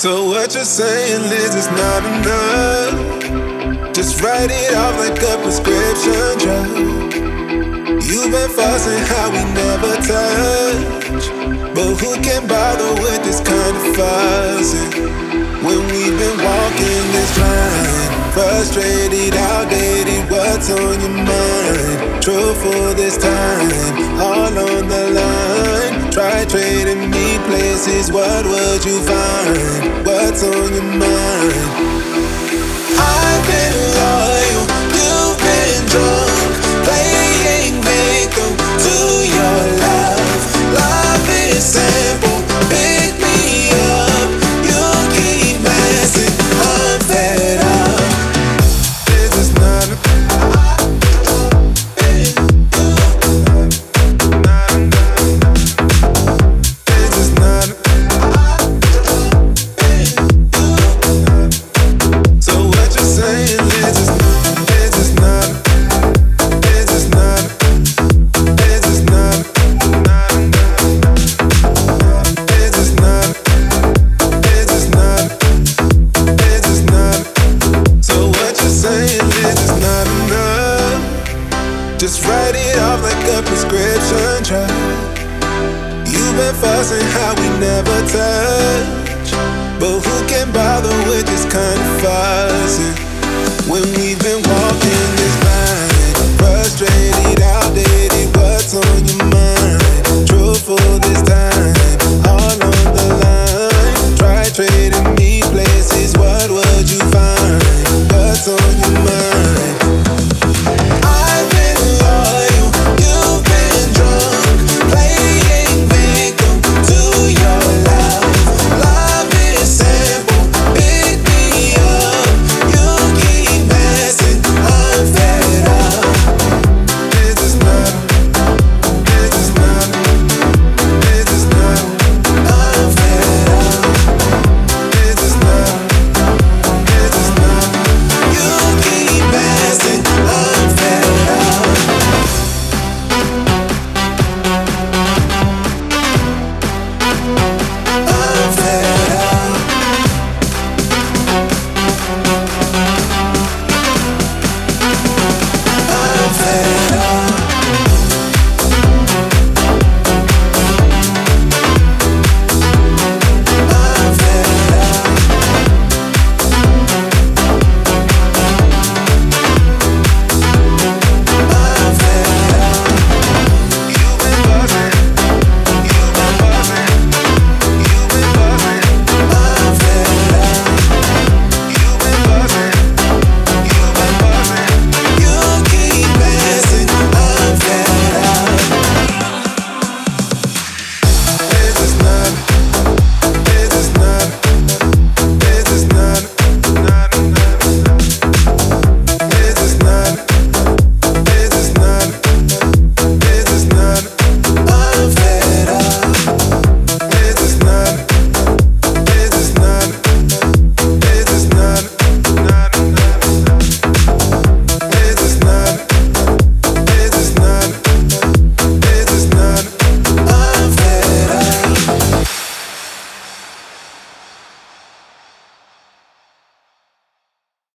So what you're saying, Liz, is not enough. Just write it off like a prescription drug. You've been fussing how we never touch. But who can bother with this kind of fussing? When we've been walking this line, frustrated, outdated, what's on your mind? Truthful this time, all on the line. Try trading me places, what would you find? What's on your mind? Just write it off like a prescription drug. You've been fussing how we never touch.